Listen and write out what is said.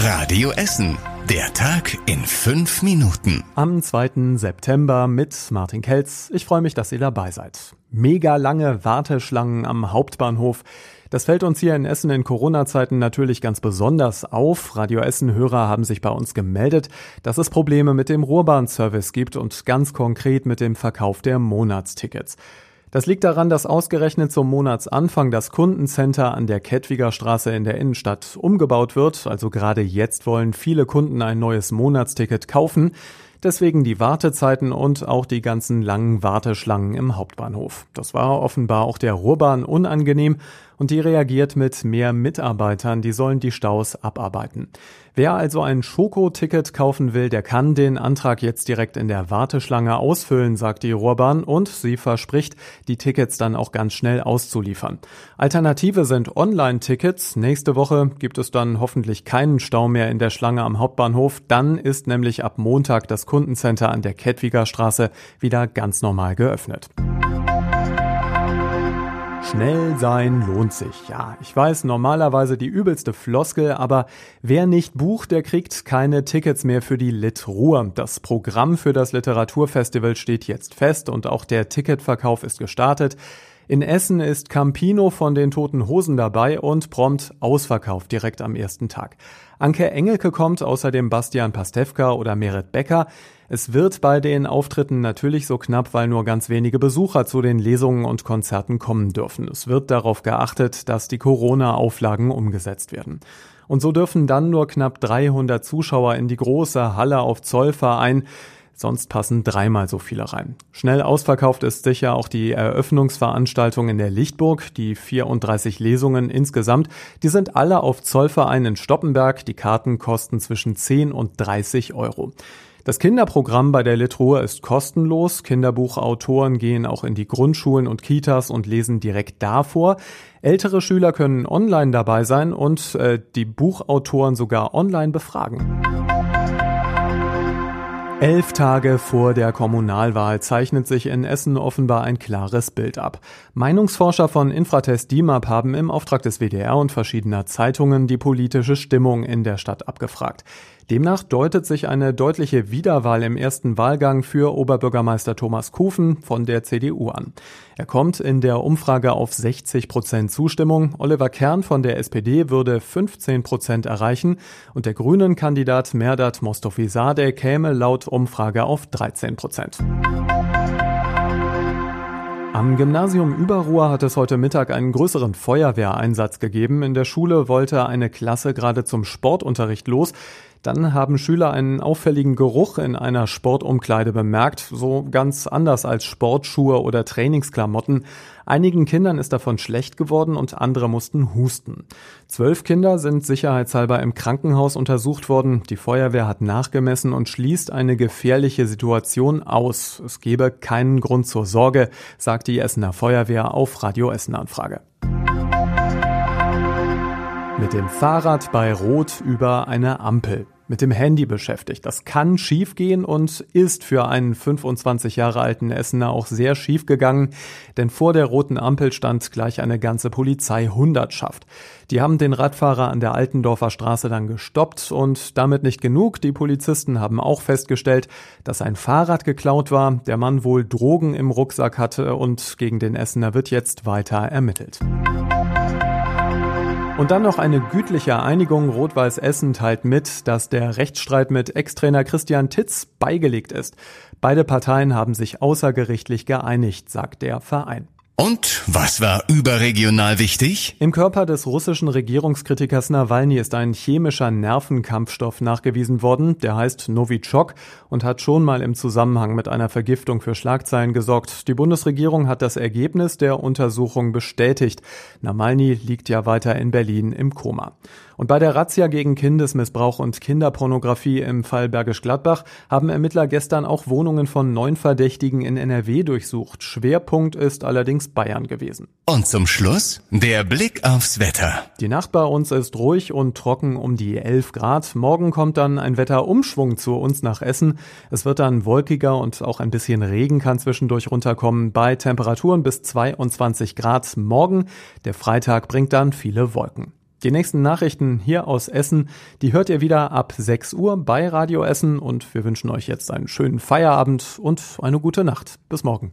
Radio Essen. Der Tag in fünf Minuten. Am 2. September mit Martin Kelz. Ich freue mich, dass ihr dabei seid. Mega lange Warteschlangen am Hauptbahnhof. Das fällt uns hier in Essen in Corona-Zeiten natürlich ganz besonders auf. Radio Essen-Hörer haben sich bei uns gemeldet, dass es Probleme mit dem Ruhrbahnservice gibt und ganz konkret mit dem Verkauf der Monatstickets. Das liegt daran, dass ausgerechnet zum Monatsanfang das Kundencenter an der Kettwiger Straße in der Innenstadt umgebaut wird. Also gerade jetzt wollen viele Kunden ein neues Monatsticket kaufen. Deswegen die Wartezeiten und auch die ganzen langen Warteschlangen im Hauptbahnhof. Das war offenbar auch der Ruhrbahn unangenehm und die reagiert mit mehr Mitarbeitern, die sollen die Staus abarbeiten. Wer also ein Schokoticket kaufen will, der kann den Antrag jetzt direkt in der Warteschlange ausfüllen, sagt die Ruhrbahn und sie verspricht, die Tickets dann auch ganz schnell auszuliefern. Alternative sind Online-Tickets. Nächste Woche gibt es dann hoffentlich keinen Stau mehr in der Schlange am Hauptbahnhof. Dann ist nämlich ab Montag das Kundencenter an der Kettwiger Straße wieder ganz normal geöffnet. Schnell sein lohnt sich. Ja, ich weiß, normalerweise die übelste Floskel, aber wer nicht bucht, der kriegt keine Tickets mehr für die Lit Ruhr. Das Programm für das Literaturfestival steht jetzt fest und auch der Ticketverkauf ist gestartet. In Essen ist Campino von den Toten Hosen dabei und prompt ausverkauft direkt am ersten Tag. Anke Engelke kommt, außerdem Bastian Pastewka oder Merit Becker. Es wird bei den Auftritten natürlich so knapp, weil nur ganz wenige Besucher zu den Lesungen und Konzerten kommen dürfen. Es wird darauf geachtet, dass die Corona-Auflagen umgesetzt werden. Und so dürfen dann nur knapp 300 Zuschauer in die große Halle auf Zollverein. Sonst passen dreimal so viele rein. Schnell ausverkauft ist sicher auch die Eröffnungsveranstaltung in der Lichtburg. Die 34 Lesungen insgesamt, die sind alle auf Zollverein in Stoppenberg. Die Karten kosten zwischen 10 und 30 Euro. Das Kinderprogramm bei der Litruhe ist kostenlos. Kinderbuchautoren gehen auch in die Grundschulen und Kitas und lesen direkt davor. Ältere Schüler können online dabei sein und äh, die Buchautoren sogar online befragen. Elf Tage vor der Kommunalwahl zeichnet sich in Essen offenbar ein klares Bild ab. Meinungsforscher von Infratest DIMAP haben im Auftrag des WDR und verschiedener Zeitungen die politische Stimmung in der Stadt abgefragt. Demnach deutet sich eine deutliche Wiederwahl im ersten Wahlgang für Oberbürgermeister Thomas Kufen von der CDU an. Er kommt in der Umfrage auf 60 Prozent Zustimmung. Oliver Kern von der SPD würde 15 Prozent erreichen und der grünen Kandidat Merdat Mostofizadeh käme laut Umfrage auf 13 Prozent. Am Gymnasium Überruhr hat es heute Mittag einen größeren Feuerwehreinsatz gegeben. In der Schule wollte eine Klasse gerade zum Sportunterricht los. Dann haben Schüler einen auffälligen Geruch in einer Sportumkleide bemerkt, so ganz anders als Sportschuhe oder Trainingsklamotten. Einigen Kindern ist davon schlecht geworden und andere mussten husten. Zwölf Kinder sind sicherheitshalber im Krankenhaus untersucht worden. Die Feuerwehr hat nachgemessen und schließt eine gefährliche Situation aus. Es gebe keinen Grund zur Sorge, sagt die Essener Feuerwehr auf Radio Essen Anfrage. Mit dem Fahrrad bei Rot über eine Ampel. Mit dem Handy beschäftigt. Das kann schiefgehen und ist für einen 25 Jahre alten Essener auch sehr schief gegangen, denn vor der roten Ampel stand gleich eine ganze Polizeihundertschaft. Die haben den Radfahrer an der Altendorfer Straße dann gestoppt und damit nicht genug. Die Polizisten haben auch festgestellt, dass ein Fahrrad geklaut war, der Mann wohl Drogen im Rucksack hatte und gegen den Essener wird jetzt weiter ermittelt. Und dann noch eine gütliche Einigung. Rot-Weiß Essen teilt mit, dass der Rechtsstreit mit Ex-Trainer Christian Titz beigelegt ist. Beide Parteien haben sich außergerichtlich geeinigt, sagt der Verein. Und was war überregional wichtig? Im Körper des russischen Regierungskritikers Nawalny ist ein chemischer Nervenkampfstoff nachgewiesen worden, der heißt Novichok und hat schon mal im Zusammenhang mit einer Vergiftung für Schlagzeilen gesorgt. Die Bundesregierung hat das Ergebnis der Untersuchung bestätigt. Nawalny liegt ja weiter in Berlin im Koma. Und bei der Razzia gegen Kindesmissbrauch und Kinderpornografie im Fall Bergisch Gladbach haben Ermittler gestern auch Wohnungen von neun Verdächtigen in NRW durchsucht. Schwerpunkt ist allerdings Bayern gewesen. Und zum Schluss der Blick aufs Wetter. Die Nacht bei uns ist ruhig und trocken um die 11 Grad. Morgen kommt dann ein Wetterumschwung zu uns nach Essen. Es wird dann wolkiger und auch ein bisschen Regen kann zwischendurch runterkommen bei Temperaturen bis 22 Grad morgen. Der Freitag bringt dann viele Wolken. Die nächsten Nachrichten hier aus Essen, die hört ihr wieder ab 6 Uhr bei Radio Essen und wir wünschen euch jetzt einen schönen Feierabend und eine gute Nacht. Bis morgen.